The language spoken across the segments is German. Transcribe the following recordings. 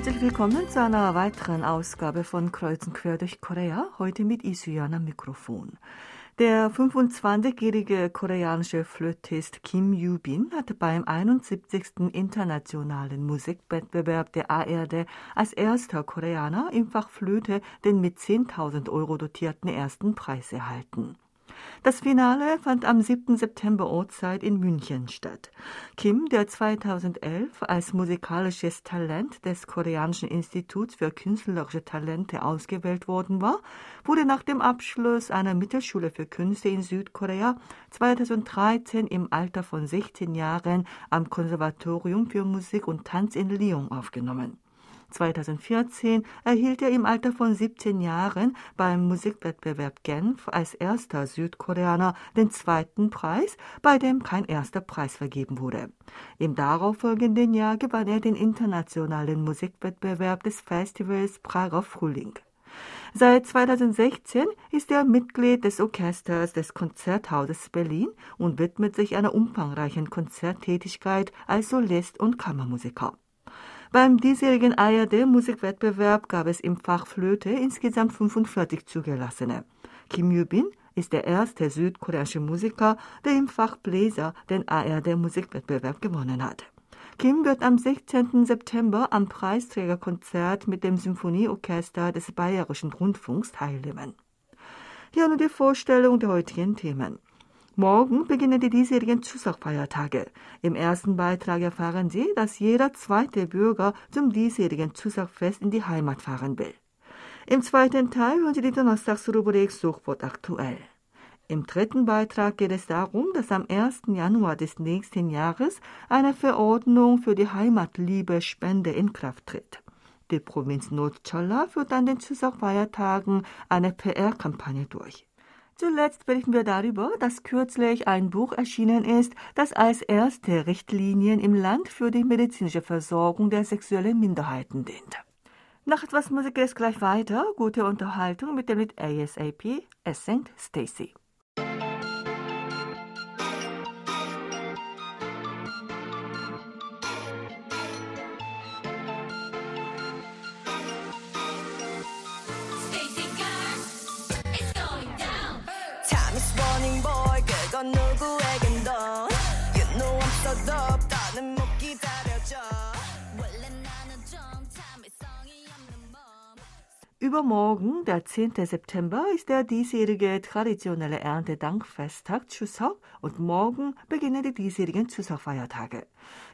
herzlich willkommen zu einer weiteren Ausgabe von Kreuzen quer durch Korea, heute mit Isuyan am Mikrofon. Der 25-jährige koreanische Flötist Kim Yoo-bin hatte beim 71. Internationalen Musikwettbewerb der ARD als erster Koreaner im Fach Flöte den mit 10.000 Euro dotierten ersten Preis erhalten. Das Finale fand am 7. September Ortszeit in München statt. Kim, der 2011 als musikalisches Talent des Koreanischen Instituts für künstlerische Talente ausgewählt worden war, wurde nach dem Abschluss einer Mittelschule für Künste in Südkorea 2013 im Alter von 16 Jahren am Konservatorium für Musik und Tanz in Lyon aufgenommen. 2014 erhielt er im Alter von 17 Jahren beim Musikwettbewerb Genf als erster Südkoreaner den zweiten Preis, bei dem kein erster Preis vergeben wurde. Im darauffolgenden Jahr gewann er den internationalen Musikwettbewerb des Festivals Prager Frühling. Seit 2016 ist er Mitglied des Orchesters des Konzerthauses Berlin und widmet sich einer umfangreichen Konzerttätigkeit als Solist und Kammermusiker. Beim diesjährigen ARD-Musikwettbewerb gab es im Fach Flöte insgesamt 45 zugelassene. Kim Yoo-bin ist der erste südkoreanische Musiker, der im Fach Bläser den ARD-Musikwettbewerb gewonnen hat. Kim wird am 16. September am Preisträgerkonzert mit dem Symphonieorchester des Bayerischen Rundfunks teilnehmen. Hier nun die Vorstellung der heutigen Themen. Morgen beginnen die diesjährigen Chuseok-Feiertage. Im ersten Beitrag erfahren Sie, dass jeder zweite Bürger zum diesjährigen Chuseok-Fest in die Heimat fahren will. Im zweiten Teil hören Sie die Donnerstagsrubrik Suchwort aktuell. Im dritten Beitrag geht es darum, dass am 1. Januar des nächsten Jahres eine Verordnung für die Heimatliebe-Spende in Kraft tritt. Die Provinz Nordcholla führt an den Chuseok-Feiertagen eine PR-Kampagne durch. Zuletzt berichten wir darüber, dass kürzlich ein Buch erschienen ist, das als erste Richtlinien im Land für die medizinische Versorgung der sexuellen Minderheiten dient. Nach etwas Musik geht es gleich weiter. Gute Unterhaltung mit dem Lied ASAP, Ascent Stacy. Übermorgen, der 10. September, ist der diesjährige traditionelle Erntedankfesttag Chuseok und morgen beginnen die diesjährigen Chuseok-Feiertage.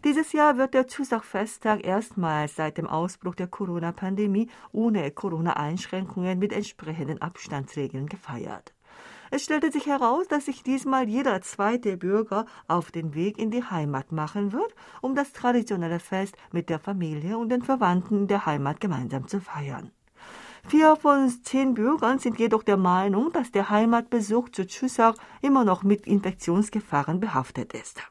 Dieses Jahr wird der Chuseok-Festtag erstmals seit dem Ausbruch der Corona-Pandemie ohne Corona-Einschränkungen mit entsprechenden Abstandsregeln gefeiert. Es stellte sich heraus, dass sich diesmal jeder zweite Bürger auf den Weg in die Heimat machen wird, um das traditionelle Fest mit der Familie und den Verwandten in der Heimat gemeinsam zu feiern. Vier von zehn Bürgern sind jedoch der Meinung, dass der Heimatbesuch zu Chuseok immer noch mit Infektionsgefahren behaftet ist.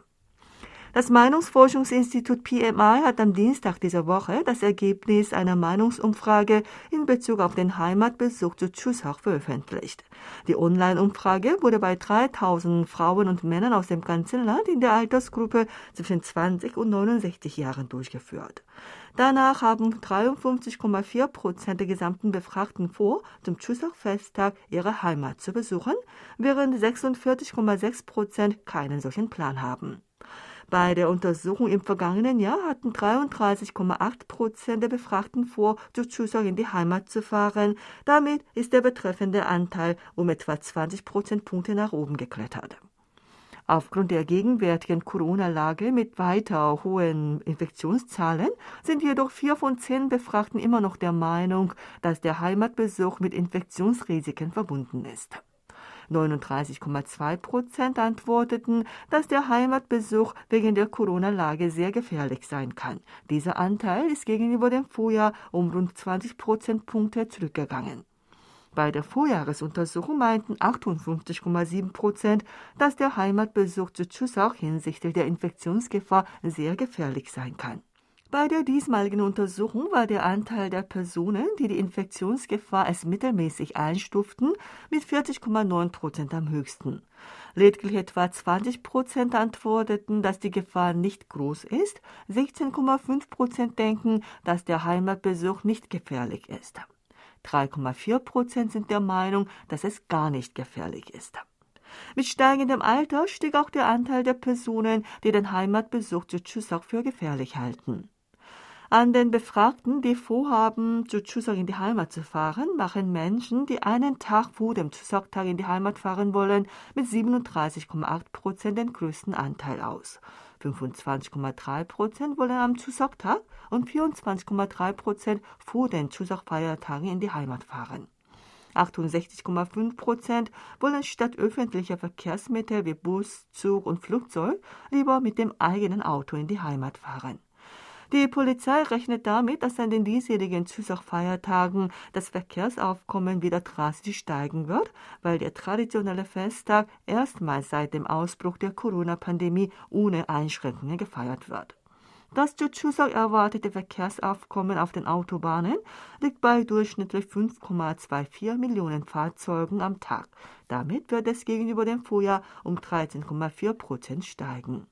Das Meinungsforschungsinstitut PMI hat am Dienstag dieser Woche das Ergebnis einer Meinungsumfrage in Bezug auf den Heimatbesuch zu Chuseok veröffentlicht. Die Online-Umfrage wurde bei 3000 Frauen und Männern aus dem ganzen Land in der Altersgruppe zwischen 20 und 69 Jahren durchgeführt. Danach haben 53,4 Prozent der gesamten Befragten vor, zum Chuseok-Festtag ihre Heimat zu besuchen, während 46,6 Prozent keinen solchen Plan haben. Bei der Untersuchung im vergangenen Jahr hatten 33,8 Prozent der Befragten vor, zu Chuseok in die Heimat zu fahren. Damit ist der betreffende Anteil um etwa 20 Prozentpunkte nach oben geklettert. Aufgrund der gegenwärtigen Corona-Lage mit weiter hohen Infektionszahlen sind jedoch vier von zehn Befragten immer noch der Meinung, dass der Heimatbesuch mit Infektionsrisiken verbunden ist. 39,2 Prozent antworteten, dass der Heimatbesuch wegen der Corona-Lage sehr gefährlich sein kann. Dieser Anteil ist gegenüber dem Vorjahr um rund 20 Prozentpunkte zurückgegangen. Bei der Vorjahresuntersuchung meinten 58,7 Prozent, dass der Heimatbesuch zu Chuseok hinsichtlich der Infektionsgefahr sehr gefährlich sein kann. Bei der diesmaligen Untersuchung war der Anteil der Personen, die die Infektionsgefahr als mittelmäßig einstuften, mit 40,9 Prozent am höchsten. Lediglich etwa 20 Prozent antworteten, dass die Gefahr nicht groß ist. 16,5 Prozent denken, dass der Heimatbesuch nicht gefährlich ist. 3,4 Prozent sind der Meinung, dass es gar nicht gefährlich ist. Mit steigendem Alter stieg auch der Anteil der Personen, die den Heimatbesuch zu Chuseok für gefährlich halten. An den Befragten, die vorhaben, zu Chuseok in die Heimat zu fahren, machen Menschen, die einen Tag vor dem Chuseok-Tag in die Heimat fahren wollen, mit 37,8 Prozent den größten Anteil aus. 25,3 Prozent wollen am Chuseok-Tag und 24,3 Prozent vor den Chuseok-Feiertagen in die Heimat fahren. 68,5 Prozent wollen statt öffentlicher Verkehrsmittel wie Bus, Zug und Flugzeug lieber mit dem eigenen Auto in die Heimat fahren. Die Polizei rechnet damit, dass an den diesjährigen Chuseok-Feiertagen das Verkehrsaufkommen wieder drastisch steigen wird, weil der traditionelle Festtag erstmals seit dem Ausbruch der Corona-Pandemie ohne Einschränkungen gefeiert wird. Das zu Chuseok erwartete Verkehrsaufkommen auf den Autobahnen liegt bei durchschnittlich 5,24 Millionen Fahrzeugen am Tag. Damit wird es gegenüber dem Vorjahr um 13,4 Prozent steigen.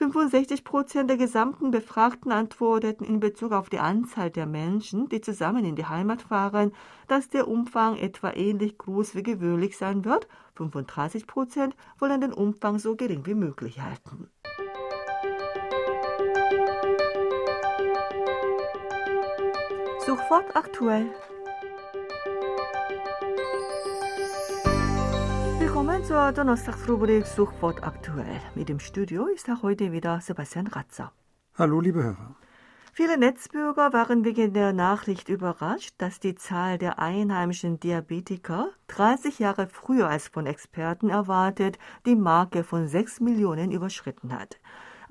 65 Prozent der gesamten Befragten antworteten in Bezug auf die Anzahl der Menschen, die zusammen in die Heimat fahren, dass der Umfang etwa ähnlich groß wie gewöhnlich sein wird. 35 Prozent wollen den Umfang so gering wie möglich halten. Sofort aktuell. Zur Donnerstagsrubrik Suchwort aktuell. Mit dem Studio ist auch heute wieder Sebastian Ratzer. Hallo, liebe Hörer. Viele Netzbürger waren wegen der Nachricht überrascht, dass die Zahl der einheimischen Diabetiker 30 Jahre früher als von Experten erwartet die Marke von 6 Millionen überschritten hat.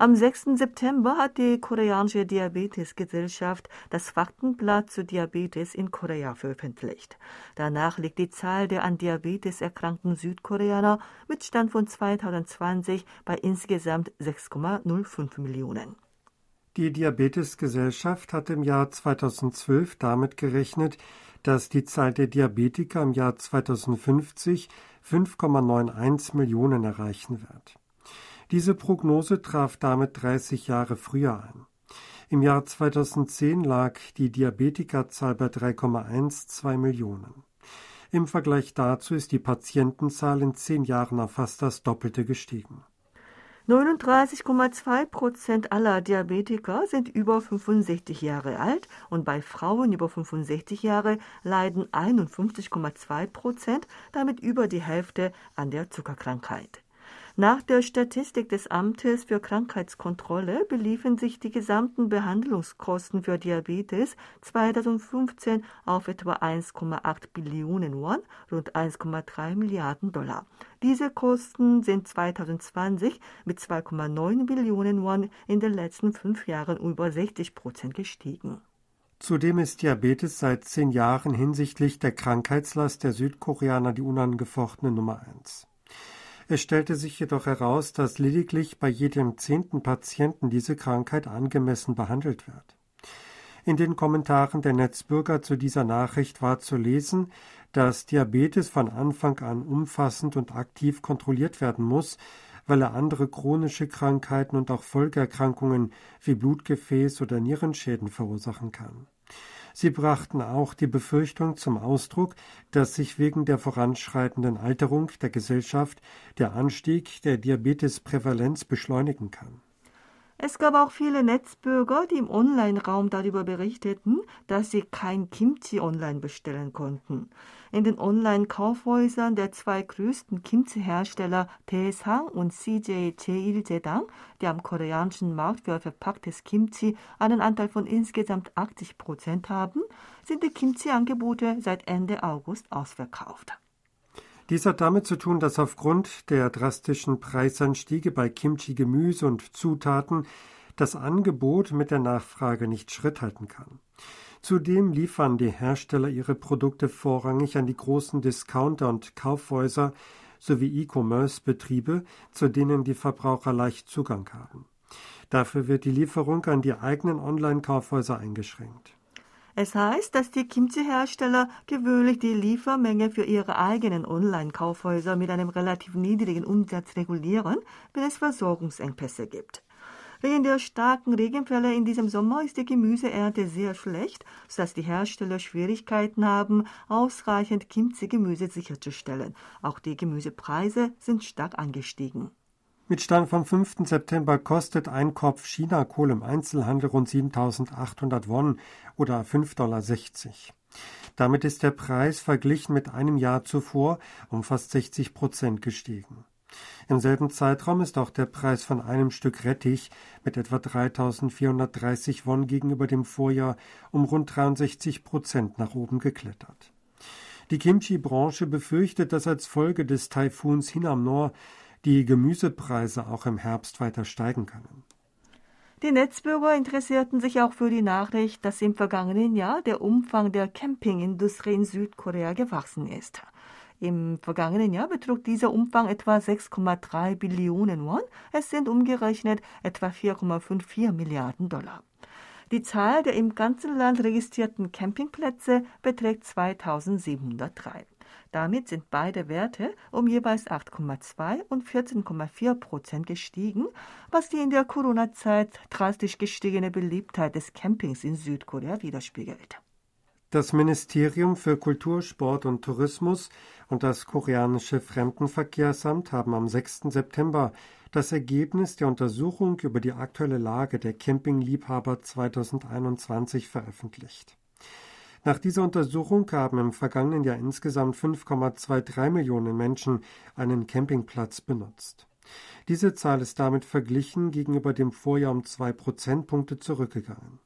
Am 6. September hat die koreanische Diabetesgesellschaft das Faktenblatt zu Diabetes in Korea veröffentlicht. Danach liegt die Zahl der an Diabetes erkrankten Südkoreaner mit Stand von 2020 bei insgesamt 6,05 Millionen. Die Diabetesgesellschaft hat im Jahr 2012 damit gerechnet, dass die Zahl der Diabetiker im Jahr 2050 5,91 Millionen erreichen wird. Diese Prognose traf damit 30 Jahre früher ein. Im Jahr 2010 lag die Diabetikerzahl bei 3,12 Millionen. Im Vergleich dazu ist die Patientenzahl in zehn Jahren auf fast das Doppelte gestiegen. 39,2 Prozent aller Diabetiker sind über 65 Jahre alt und bei Frauen über 65 Jahre leiden 51,2 Prozent, damit über die Hälfte an der Zuckerkrankheit. Nach der Statistik des Amtes für Krankheitskontrolle beliefen sich die gesamten Behandlungskosten für Diabetes 2015 auf etwa 1,8 Billionen Won, rund 1,3 Milliarden Dollar. Diese Kosten sind 2020 mit 2,9 Billionen Won in den letzten fünf Jahren über 60 Prozent gestiegen. Zudem ist Diabetes seit zehn Jahren hinsichtlich der Krankheitslast der Südkoreaner die unangefochtene Nummer eins. Es stellte sich jedoch heraus, dass lediglich bei jedem zehnten Patienten diese Krankheit angemessen behandelt wird. In den Kommentaren der Netzbürger zu dieser Nachricht war zu lesen, dass Diabetes von Anfang an umfassend und aktiv kontrolliert werden muss, weil er andere chronische Krankheiten und auch Folgeerkrankungen wie Blutgefäß oder Nierenschäden verursachen kann. Sie brachten auch die Befürchtung zum Ausdruck, dass sich wegen der voranschreitenden Alterung der Gesellschaft der Anstieg der Diabetesprävalenz beschleunigen kann. Es gab auch viele Netzbürger, die im Online-Raum darüber berichteten, dass sie kein Kimchi online bestellen konnten. In den Online-Kaufhäusern der zwei größten Kimchi-Hersteller Daesang und CJ Jeiljedang, die am koreanischen Markt für verpacktes Kimchi einen Anteil von insgesamt 80 Prozent haben, sind die Kimchi-Angebote seit Ende August ausverkauft. Dies hat damit zu tun, dass aufgrund der drastischen Preisanstiege bei Kimchi Gemüse und Zutaten das Angebot mit der Nachfrage nicht Schritt halten kann. Zudem liefern die Hersteller ihre Produkte vorrangig an die großen Discounter und Kaufhäuser sowie E-Commerce-Betriebe, zu denen die Verbraucher leicht Zugang haben. Dafür wird die Lieferung an die eigenen Online-Kaufhäuser eingeschränkt. Es heißt, dass die Kimchi-Hersteller gewöhnlich die Liefermenge für ihre eigenen Online-Kaufhäuser mit einem relativ niedrigen Umsatz regulieren, wenn es Versorgungsengpässe gibt. Wegen der starken Regenfälle in diesem Sommer ist die Gemüseernte sehr schlecht, sodass die Hersteller Schwierigkeiten haben, ausreichend Kimchi-Gemüse sicherzustellen. Auch die Gemüsepreise sind stark angestiegen. Mit Stand vom 5. September kostet ein Kopf China-Kohl im Einzelhandel rund 7.800 Won oder 5,60 Dollar. Damit ist der Preis verglichen mit einem Jahr zuvor um fast 60 Prozent gestiegen. Im selben Zeitraum ist auch der Preis von einem Stück Rettich mit etwa 3.430 Won gegenüber dem Vorjahr um rund 63 Prozent nach oben geklettert. Die Kimchi-Branche befürchtet, dass als Folge des Taifuns Hinamnor die Gemüsepreise auch im Herbst weiter steigen können. Die Netzbürger interessierten sich auch für die Nachricht, dass im vergangenen Jahr der Umfang der Campingindustrie in Südkorea gewachsen ist. Im vergangenen Jahr betrug dieser Umfang etwa 6,3 Billionen Won. Es sind umgerechnet etwa 4,54 Milliarden Dollar. Die Zahl der im ganzen Land registrierten Campingplätze beträgt 2703. Damit sind beide Werte um jeweils 8,2 und 14,4 Prozent gestiegen, was die in der Corona-Zeit drastisch gestiegene Beliebtheit des Campings in Südkorea widerspiegelt. Das Ministerium für Kultur, Sport und Tourismus und das koreanische Fremdenverkehrsamt haben am 6. September das Ergebnis der Untersuchung über die aktuelle Lage der Campingliebhaber 2021 veröffentlicht. Nach dieser Untersuchung haben im vergangenen Jahr insgesamt 5,23 Millionen Menschen einen Campingplatz benutzt. Diese Zahl ist damit verglichen gegenüber dem Vorjahr um zwei Prozentpunkte zurückgegangen.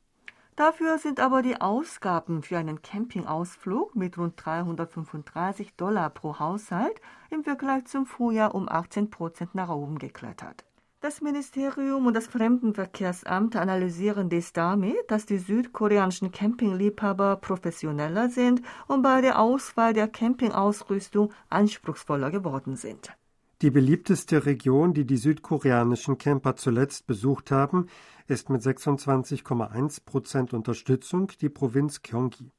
Dafür sind aber die Ausgaben für einen Campingausflug mit rund 335 Dollar pro Haushalt im Vergleich zum Vorjahr um 18 Prozent nach oben geklettert. Das Ministerium und das Fremdenverkehrsamt analysieren dies damit, dass die südkoreanischen Campingliebhaber professioneller sind und bei der Auswahl der Campingausrüstung anspruchsvoller geworden sind. Die beliebteste Region, die die südkoreanischen Camper zuletzt besucht haben, ist mit 26,1 Prozent Unterstützung die Provinz Gyeonggi.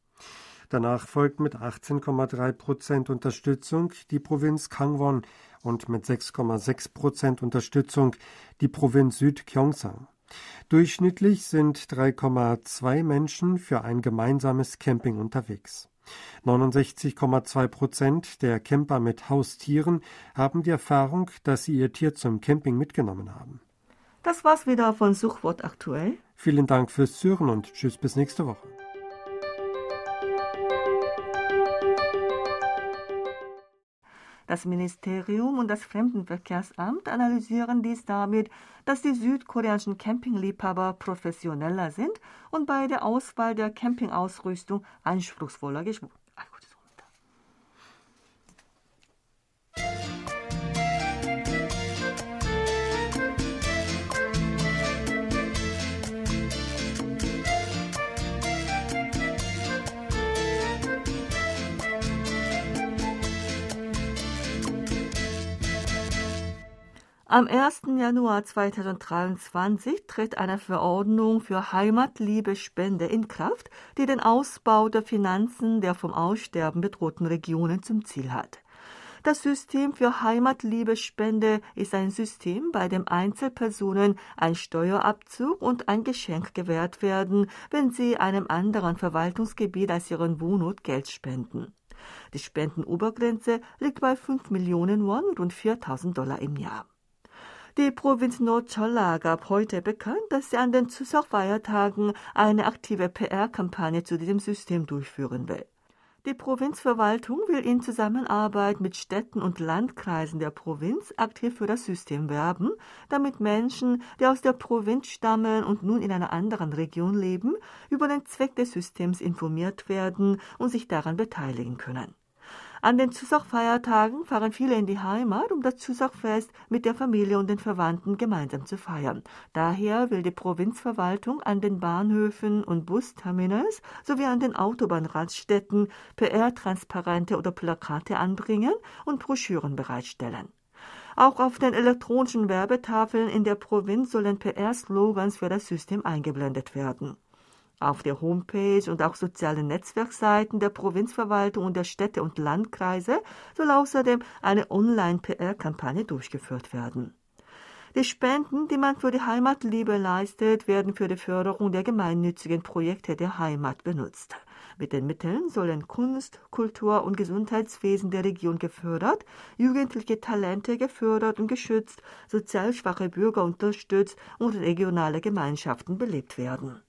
Danach folgt mit 18,3 Prozent Unterstützung die Provinz Kangwon und mit 6,6 Prozent Unterstützung die Provinz Südgyeongsang. Durchschnittlich sind 3,2 Menschen für ein gemeinsames Camping unterwegs. 69,2 Prozent der Camper mit Haustieren haben die Erfahrung, dass sie ihr Tier zum Camping mitgenommen haben. Das war's wieder von Suchwort aktuell. Vielen Dank fürs Zuhören und tschüss bis nächste Woche. Das Ministerium und das Fremdenverkehrsamt analysieren dies damit, dass die südkoreanischen Campingliebhaber professioneller sind und bei der Auswahl der Campingausrüstung anspruchsvoller Am 1. Januar 2023 tritt eine Verordnung für Heimatliebe-Spende in Kraft, die den Ausbau der Finanzen der vom Aussterben bedrohten Regionen zum Ziel hat. Das System für Heimatliebe-Spende ist ein System, bei dem Einzelpersonen ein Steuerabzug und ein Geschenk gewährt werden, wenn sie einem anderen Verwaltungsgebiet als ihren Wohnort Geld spenden. Die Spendenobergrenze liegt bei 5 Millionen Won, rund 4000 Dollar im Jahr. Die Provinz Nordcholla gab heute bekannt, dass sie an den Chuseok-Feiertagen eine aktive PR-Kampagne zu diesem System durchführen will. Die Provinzverwaltung will in Zusammenarbeit mit Städten und Landkreisen der Provinz aktiv für das System werben, damit Menschen, die aus der Provinz stammen und nun in einer anderen Region leben, über den Zweck des Systems informiert werden und sich daran beteiligen können. An den Chuseok-Feiertagen fahren viele in die Heimat, um das Chuseok-Fest mit der Familie und den Verwandten gemeinsam zu feiern. Daher will die Provinzverwaltung an den Bahnhöfen und Busterminals sowie an den Autobahnraststätten PR-Transparente oder Plakate anbringen und Broschüren bereitstellen. Auch auf den elektronischen Werbetafeln in der Provinz sollen PR-Slogans für das System eingeblendet werden. Auf der Homepage und auch sozialen Netzwerkseiten der Provinzverwaltung und der Städte und Landkreise soll außerdem eine Online-PR-Kampagne durchgeführt werden. Die Spenden, die man für die Heimatliebe leistet, werden für die Förderung der gemeinnützigen Projekte der Heimat benutzt. Mit den Mitteln sollen Kunst, Kultur und Gesundheitswesen der Region gefördert, jugendliche Talente gefördert und geschützt, sozial schwache Bürger unterstützt und regionale Gemeinschaften belebt werden.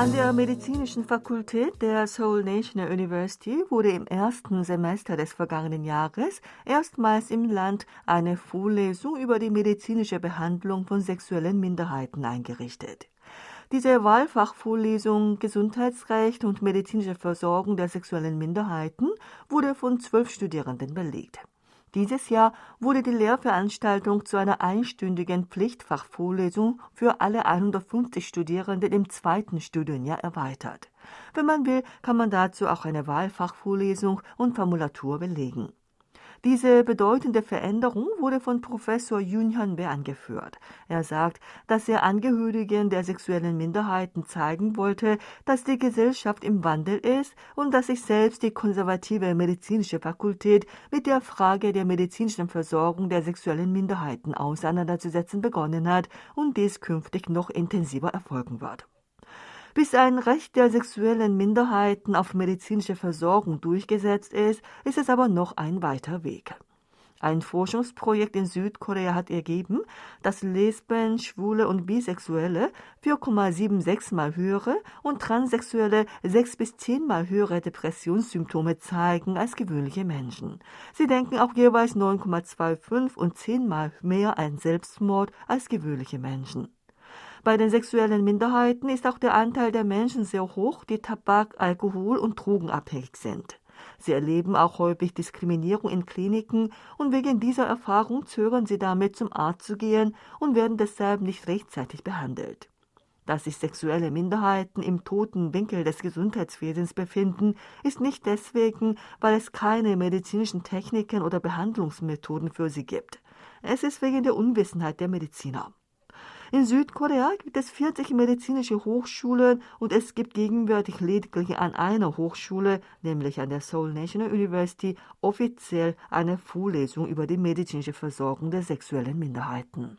An der medizinischen Fakultät der Seoul National University wurde im ersten Semester des vergangenen Jahres erstmals im Land eine Vorlesung über die medizinische Behandlung von sexuellen Minderheiten eingerichtet. Diese Wahlfachvorlesung Gesundheitsrecht und medizinische Versorgung der sexuellen Minderheiten wurde von zwölf Studierenden belegt. Dieses Jahr wurde die Lehrveranstaltung zu einer einstündigen Pflichtfachvorlesung für alle 150 Studierenden im zweiten Studienjahr erweitert. Wenn man will, kann man dazu auch eine Wahlfachvorlesung und Formulatur belegen. Diese bedeutende Veränderung wurde von Professor Yoon Hyun-bae angeführt. Er sagt, dass er Angehörigen der sexuellen Minderheiten zeigen wollte, dass die Gesellschaft im Wandel ist und dass sich selbst die konservative medizinische Fakultät mit der Frage der medizinischen Versorgung der sexuellen Minderheiten auseinanderzusetzen begonnen hat und dies künftig noch intensiver erfolgen wird. Bis ein Recht der sexuellen Minderheiten auf medizinische Versorgung durchgesetzt ist, ist es aber noch ein weiter Weg. Ein Forschungsprojekt in Südkorea hat ergeben, dass Lesben, Schwule und Bisexuelle 4,76 mal höhere und Transsexuelle 6 bis 10 mal höhere Depressionssymptome zeigen als gewöhnliche Menschen. Sie denken auch jeweils 9,25 und 10 mal mehr an Selbstmord als gewöhnliche Menschen. Bei den sexuellen Minderheiten ist auch der Anteil der Menschen sehr hoch, die Tabak, Alkohol und Drogen abhängig sind. Sie erleben auch häufig Diskriminierung in Kliniken und wegen dieser Erfahrung zögern sie damit, zum Arzt zu gehen und werden deshalb nicht rechtzeitig behandelt. Dass sich sexuelle Minderheiten im toten Winkel des Gesundheitswesens befinden, ist nicht deswegen, weil es keine medizinischen Techniken oder Behandlungsmethoden für sie gibt. Es ist wegen der Unwissenheit der Mediziner. In Südkorea gibt es 40 medizinische Hochschulen und es gibt gegenwärtig lediglich an einer Hochschule, nämlich an der Seoul National University, offiziell eine Vorlesung über die medizinische Versorgung der sexuellen Minderheiten.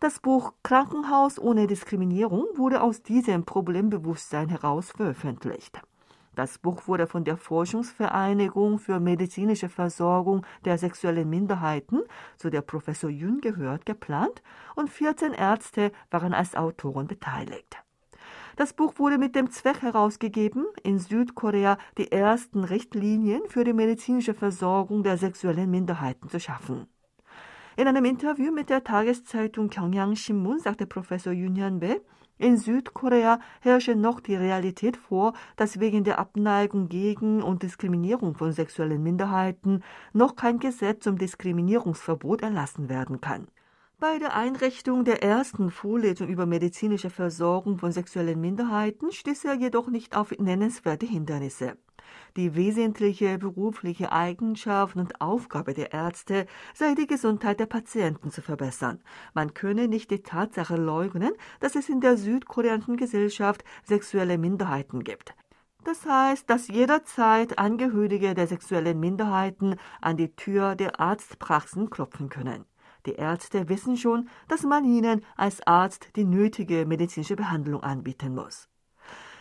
Das Buch Krankenhaus ohne Diskriminierung wurde aus diesem Problembewusstsein heraus veröffentlicht. Das Buch wurde von der Forschungsvereinigung für medizinische Versorgung der sexuellen Minderheiten, zu der Professor Yun gehört, geplant und 14 Ärzte waren als Autoren beteiligt. Das Buch wurde mit dem Zweck herausgegeben, in Südkorea die ersten Richtlinien für die medizinische Versorgung der sexuellen Minderheiten zu schaffen. In einem Interview mit der Tageszeitung Gyeongyang Shinmun sagte Professor Yun Hyun-bae, in Südkorea herrsche noch die Realität vor, dass wegen der Abneigung gegen und Diskriminierung von sexuellen Minderheiten noch kein Gesetz zum Diskriminierungsverbot erlassen werden kann. Bei der Einrichtung der ersten Vorlesung über medizinische Versorgung von sexuellen Minderheiten stieß er jedoch nicht auf nennenswerte Hindernisse. Die wesentliche berufliche Eigenschaft und Aufgabe der Ärzte sei die Gesundheit der Patienten zu verbessern. Man könne nicht die Tatsache leugnen, dass es in der südkoreanischen Gesellschaft sexuelle Minderheiten gibt. Das heißt, dass jederzeit Angehörige der sexuellen Minderheiten an die Tür der Arztpraxen klopfen können. Die Ärzte wissen schon, dass man ihnen als Arzt die nötige medizinische Behandlung anbieten muss.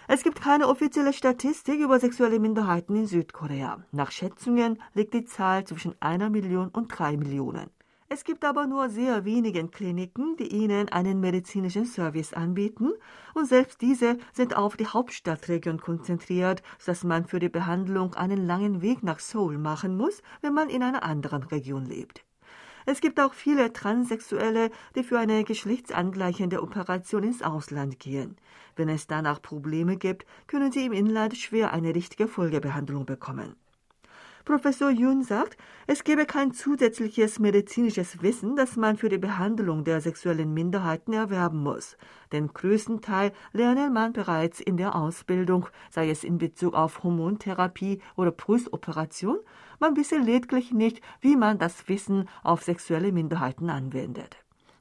Es gibt keine offizielle Statistik über sexuelle Minderheiten in Südkorea. Nach Schätzungen liegt die Zahl zwischen einer Million und drei Millionen. Es gibt aber nur sehr wenige Kliniken, die ihnen einen medizinischen Service anbieten, und selbst diese sind auf die Hauptstadtregion konzentriert, sodass man für die Behandlung einen langen Weg nach Seoul machen muss, wenn man in einer anderen Region lebt. Es gibt auch viele Transsexuelle, die für eine geschlechtsangleichende Operation ins Ausland gehen. Wenn es danach Probleme gibt, können sie im Inland schwer eine richtige Folgebehandlung bekommen. Professor Yun sagt, es gebe kein zusätzliches medizinisches Wissen, das man für die Behandlung der sexuellen Minderheiten erwerben muss. Den größten Teil lerne man bereits in der Ausbildung, sei es in Bezug auf Hormontherapie oder Brustoperation. Man wisse lediglich nicht, wie man das Wissen auf sexuelle Minderheiten anwendet.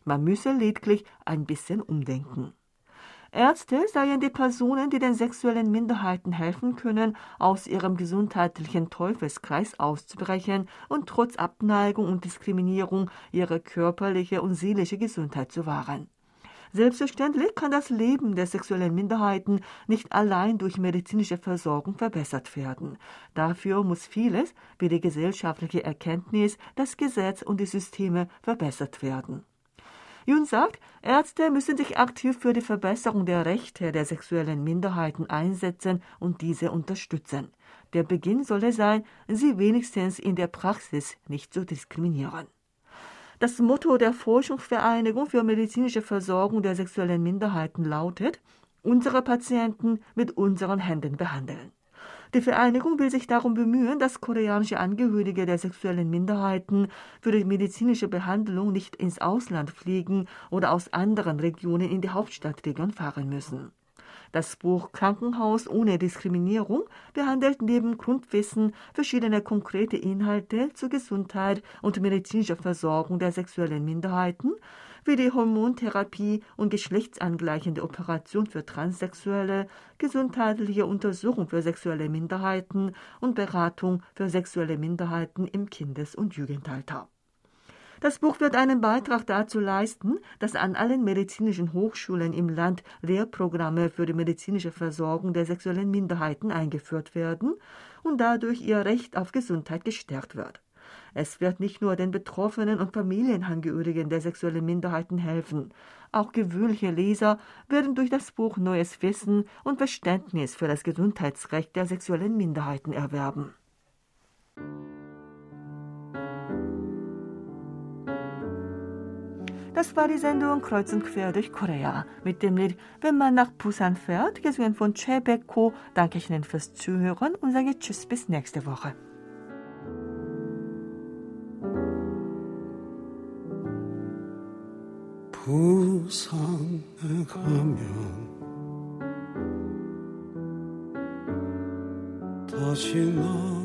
Man müsse lediglich ein bisschen umdenken. Ärzte seien die Personen, die den sexuellen Minderheiten helfen können, aus ihrem gesundheitlichen Teufelskreis auszubrechen und trotz Abneigung und Diskriminierung ihre körperliche und seelische Gesundheit zu wahren. Selbstverständlich kann das Leben der sexuellen Minderheiten nicht allein durch medizinische Versorgung verbessert werden. Dafür muss vieles, wie die gesellschaftliche Erkenntnis, das Gesetz und die Systeme verbessert werden. Jun sagt, Ärzte müssen sich aktiv für die Verbesserung der Rechte der sexuellen Minderheiten einsetzen und diese unterstützen. Der Beginn solle sein, sie wenigstens in der Praxis nicht zu diskriminieren. Das Motto der Forschungsvereinigung für medizinische Versorgung der sexuellen Minderheiten lautet, unsere Patienten mit unseren Händen behandeln. Die Vereinigung will sich darum bemühen, dass koreanische Angehörige der sexuellen Minderheiten für die medizinische Behandlung nicht ins Ausland fliegen oder aus anderen Regionen in die Hauptstadtregion fahren müssen. Das Buch Krankenhaus ohne Diskriminierung behandelt neben Grundwissen verschiedene konkrete Inhalte zur Gesundheit und medizinischer Versorgung der sexuellen Minderheiten wie die Hormontherapie und geschlechtsangleichende Operation für Transsexuelle, gesundheitliche Untersuchung für sexuelle Minderheiten und Beratung für sexuelle Minderheiten im Kindes- und Jugendalter. Das Buch wird einen Beitrag dazu leisten, dass an allen medizinischen Hochschulen im Land Lehrprogramme für die medizinische Versorgung der sexuellen Minderheiten eingeführt werden und dadurch ihr Recht auf Gesundheit gestärkt wird. Es wird nicht nur den Betroffenen und Familienangehörigen der sexuellen Minderheiten helfen. Auch gewöhnliche Leser werden durch das Buch neues Wissen und Verständnis für das Gesundheitsrecht der sexuellen Minderheiten erwerben. Das war die Sendung Kreuz und Quer durch Korea mit dem Lied Wenn man nach Busan fährt, gesungen von Che Beko. Danke Ihnen fürs Zuhören und sage Tschüss bis nächste Woche. 부산에 가면 다시 나